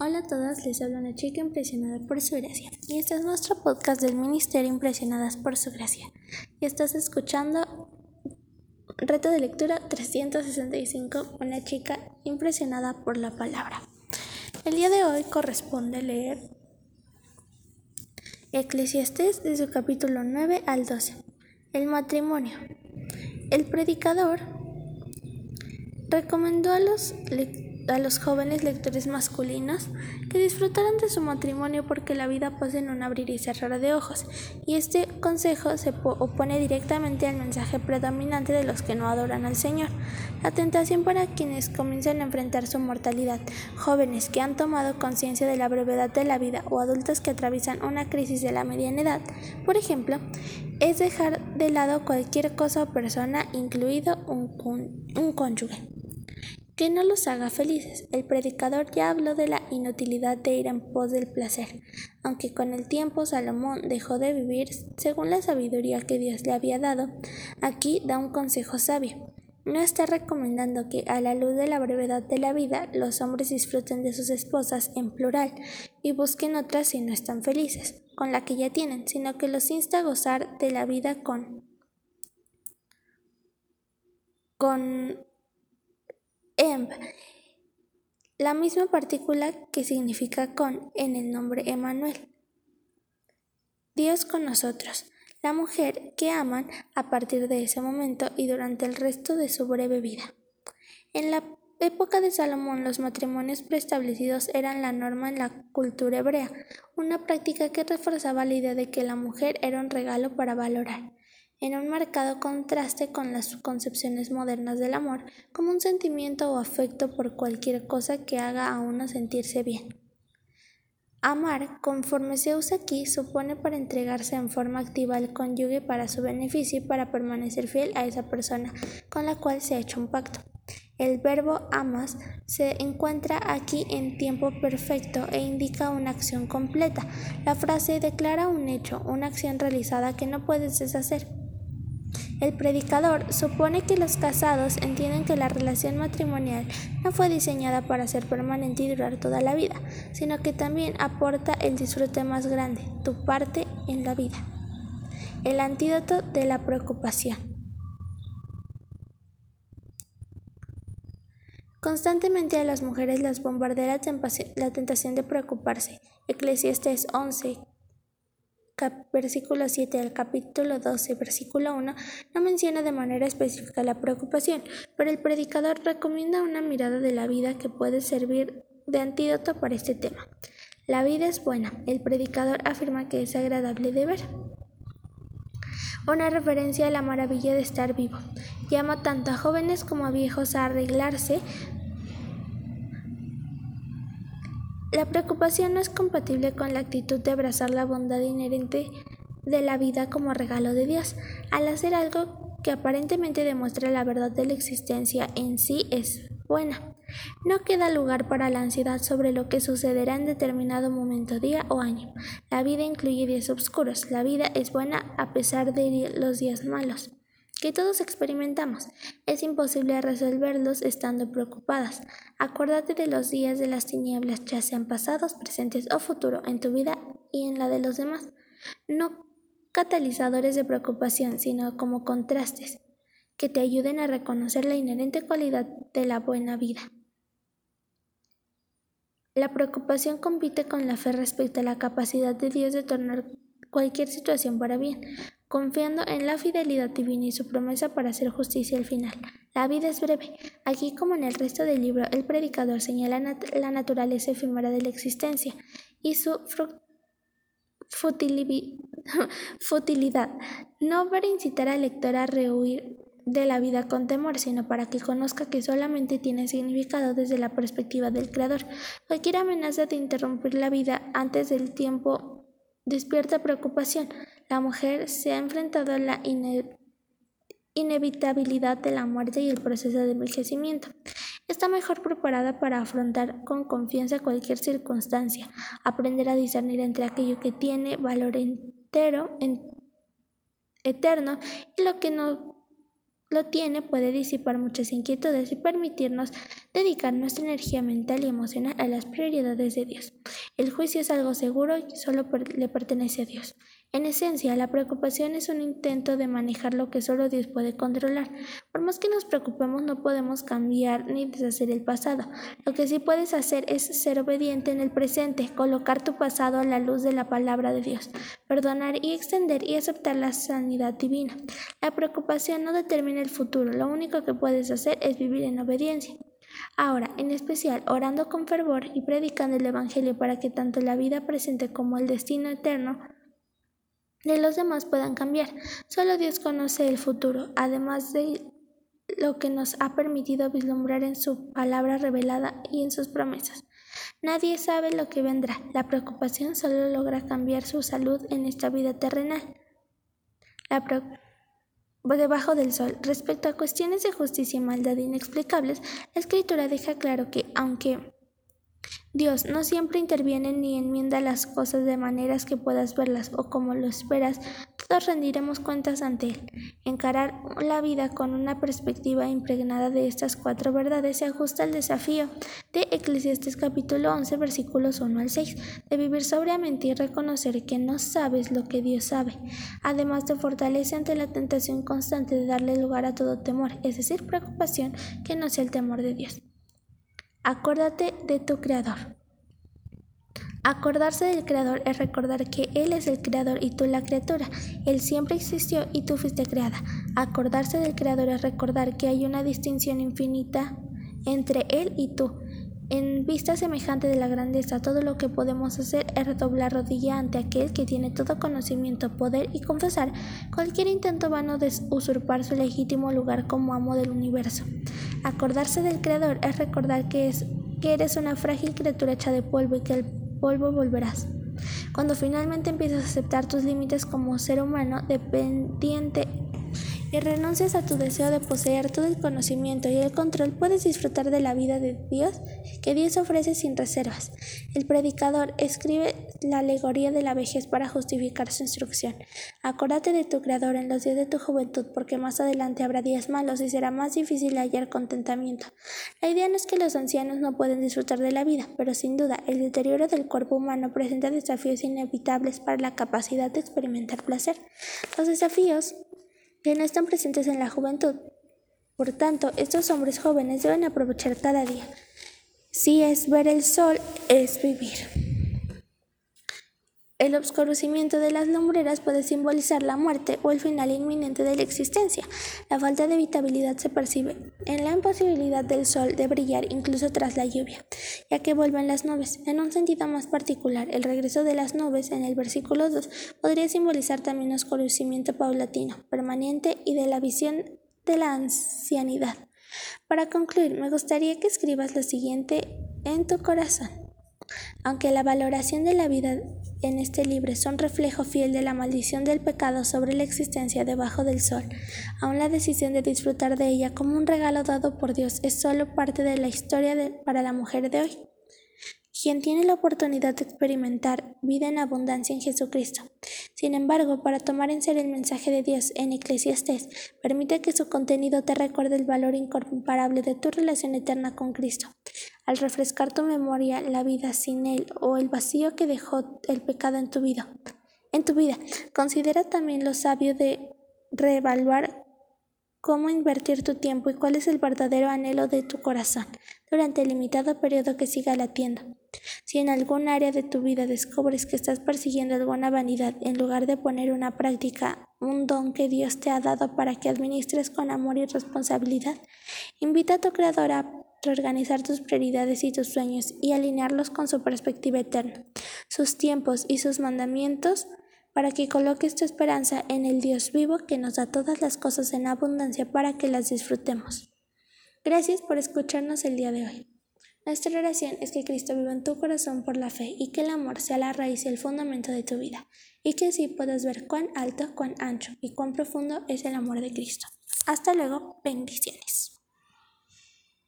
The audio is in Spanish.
Hola a todas, les habla una chica impresionada por su gracia. Y este es nuestro podcast del Ministerio Impresionadas por su gracia. Y estás escuchando Reto de lectura 365, una chica impresionada por la palabra. El día de hoy corresponde leer Eclesiastés de su capítulo 9 al 12. El matrimonio. El predicador recomendó a los lectores a los jóvenes lectores masculinos que disfrutaran de su matrimonio porque la vida pasa en un abrir y cerrar de ojos, y este consejo se opone directamente al mensaje predominante de los que no adoran al Señor, la tentación para quienes comienzan a enfrentar su mortalidad, jóvenes que han tomado conciencia de la brevedad de la vida o adultos que atraviesan una crisis de la mediana edad, por ejemplo, es dejar de lado cualquier cosa o persona, incluido un, un cónyuge que no los haga felices. El predicador ya habló de la inutilidad de ir en pos del placer, aunque con el tiempo Salomón dejó de vivir según la sabiduría que Dios le había dado. Aquí da un consejo sabio. No está recomendando que, a la luz de la brevedad de la vida, los hombres disfruten de sus esposas en plural y busquen otras si no están felices con la que ya tienen, sino que los insta a gozar de la vida con con Emb, la misma partícula que significa con en el nombre Emanuel. Dios con nosotros, la mujer que aman a partir de ese momento y durante el resto de su breve vida. En la época de Salomón los matrimonios preestablecidos eran la norma en la cultura hebrea, una práctica que reforzaba la idea de que la mujer era un regalo para valorar en un marcado contraste con las concepciones modernas del amor como un sentimiento o afecto por cualquier cosa que haga a uno sentirse bien. Amar, conforme se usa aquí, supone para entregarse en forma activa al cónyuge para su beneficio y para permanecer fiel a esa persona con la cual se ha hecho un pacto. El verbo amas se encuentra aquí en tiempo perfecto e indica una acción completa. La frase declara un hecho, una acción realizada que no puedes deshacer. El predicador supone que los casados entienden que la relación matrimonial no fue diseñada para ser permanente y durar toda la vida, sino que también aporta el disfrute más grande, tu parte en la vida. El antídoto de la preocupación. Constantemente a las mujeres las bombardea la tentación de preocuparse. Eclesiastes 11, versículo 7 al capítulo 12, versículo 1, no menciona de manera específica la preocupación, pero el predicador recomienda una mirada de la vida que puede servir de antídoto para este tema. La vida es buena. El predicador afirma que es agradable de ver. Una referencia a la maravilla de estar vivo. Llama tanto a jóvenes como a viejos a arreglarse La preocupación no es compatible con la actitud de abrazar la bondad inherente de la vida como regalo de Dios. Al hacer algo que aparentemente demuestra la verdad de la existencia en sí es buena. No queda lugar para la ansiedad sobre lo que sucederá en determinado momento, día o año. La vida incluye días oscuros. La vida es buena a pesar de los días malos que todos experimentamos. Es imposible resolverlos estando preocupadas. Acuérdate de los días de las tinieblas, ya sean pasados, presentes o futuro, en tu vida y en la de los demás. No catalizadores de preocupación, sino como contrastes que te ayuden a reconocer la inherente cualidad de la buena vida. La preocupación compite con la fe respecto a la capacidad de Dios de tornar cualquier situación para bien confiando en la fidelidad divina y su promesa para hacer justicia al final. La vida es breve. Aquí como en el resto del libro, el predicador señala la naturaleza efímera de la existencia y su futilidad, no para incitar al lector a rehuir de la vida con temor, sino para que conozca que solamente tiene significado desde la perspectiva del Creador. Cualquier amenaza de interrumpir la vida antes del tiempo despierta preocupación. La mujer se ha enfrentado a la inevitabilidad de la muerte y el proceso de envejecimiento. Está mejor preparada para afrontar con confianza cualquier circunstancia, aprender a discernir entre aquello que tiene valor entero, eterno y lo que no lo tiene puede disipar muchas inquietudes y permitirnos dedicar nuestra energía mental y emocional a las prioridades de Dios. El juicio es algo seguro y solo le pertenece a Dios. En esencia, la preocupación es un intento de manejar lo que solo Dios puede controlar. Por más que nos preocupemos, no podemos cambiar ni deshacer el pasado. Lo que sí puedes hacer es ser obediente en el presente, colocar tu pasado a la luz de la palabra de Dios, perdonar y extender y aceptar la sanidad divina. La preocupación no determina el futuro, lo único que puedes hacer es vivir en obediencia. Ahora, en especial, orando con fervor y predicando el Evangelio para que tanto la vida presente como el destino eterno de los demás puedan cambiar. Solo Dios conoce el futuro, además de lo que nos ha permitido vislumbrar en su palabra revelada y en sus promesas. Nadie sabe lo que vendrá. La preocupación solo logra cambiar su salud en esta vida terrenal. La debajo del sol. Respecto a cuestiones de justicia y maldad inexplicables, la escritura deja claro que, aunque Dios no siempre interviene ni enmienda las cosas de maneras que puedas verlas o como lo esperas, todos rendiremos cuentas ante Él. Encarar la vida con una perspectiva impregnada de estas cuatro verdades se ajusta al desafío de Eclesiastes capítulo 11 versículos 1 al 6, de vivir sobriamente y reconocer que no sabes lo que Dios sabe, además de fortalece ante la tentación constante de darle lugar a todo temor, es decir, preocupación que no sea el temor de Dios. Acuérdate de tu Creador. Acordarse del Creador es recordar que Él es el Creador y tú la criatura. Él siempre existió y tú fuiste creada. Acordarse del Creador es recordar que hay una distinción infinita entre Él y tú. En vista semejante de la grandeza, todo lo que podemos hacer es redoblar rodilla ante aquel que tiene todo conocimiento, poder y confesar cualquier intento vano de usurpar su legítimo lugar como amo del universo. Acordarse del Creador es recordar que, es, que eres una frágil criatura hecha de polvo y que al polvo volverás. Cuando finalmente empiezas a aceptar tus límites como ser humano dependiente y renuncias a tu deseo de poseer todo el conocimiento y el control, puedes disfrutar de la vida de Dios que Dios ofrece sin reservas. El predicador escribe la alegoría de la vejez para justificar su instrucción. Acuérdate de tu Creador en los días de tu juventud, porque más adelante habrá días malos y será más difícil hallar contentamiento. La idea no es que los ancianos no pueden disfrutar de la vida, pero sin duda el deterioro del cuerpo humano presenta desafíos inevitables para la capacidad de experimentar placer. Los desafíos que no están presentes en la juventud. Por tanto, estos hombres jóvenes deben aprovechar cada día. Si es ver el sol, es vivir. El obscurecimiento de las lumbreras puede simbolizar la muerte o el final inminente de la existencia. La falta de evitabilidad se percibe en la imposibilidad del sol de brillar incluso tras la lluvia, ya que vuelven las nubes. En un sentido más particular, el regreso de las nubes en el versículo 2 podría simbolizar también oscurecimiento paulatino, permanente y de la visión de la ancianidad. Para concluir, me gustaría que escribas lo siguiente en tu corazón. Aunque la valoración de la vida en este libro son reflejo fiel de la maldición del pecado sobre la existencia debajo del sol, aún la decisión de disfrutar de ella como un regalo dado por Dios es solo parte de la historia para la mujer de hoy quien tiene la oportunidad de experimentar vida en abundancia en Jesucristo. Sin embargo, para tomar en serio el mensaje de Dios en Eclesiastés, permite que su contenido te recuerde el valor incomparable de tu relación eterna con Cristo. Al refrescar tu memoria la vida sin Él o el vacío que dejó el pecado en tu vida. En tu vida, considera también lo sabio de reevaluar cómo invertir tu tiempo y cuál es el verdadero anhelo de tu corazón durante el limitado periodo que siga latiendo. Si en algún área de tu vida descubres que estás persiguiendo alguna vanidad en lugar de poner una práctica un don que Dios te ha dado para que administres con amor y responsabilidad, invita a tu Creador a reorganizar tus prioridades y tus sueños y alinearlos con su perspectiva eterna, sus tiempos y sus mandamientos para que coloques tu esperanza en el Dios vivo que nos da todas las cosas en abundancia para que las disfrutemos. Gracias por escucharnos el día de hoy. Nuestra oración es que Cristo viva en tu corazón por la fe y que el amor sea la raíz y el fundamento de tu vida, y que así puedas ver cuán alto, cuán ancho y cuán profundo es el amor de Cristo. Hasta luego, bendiciones.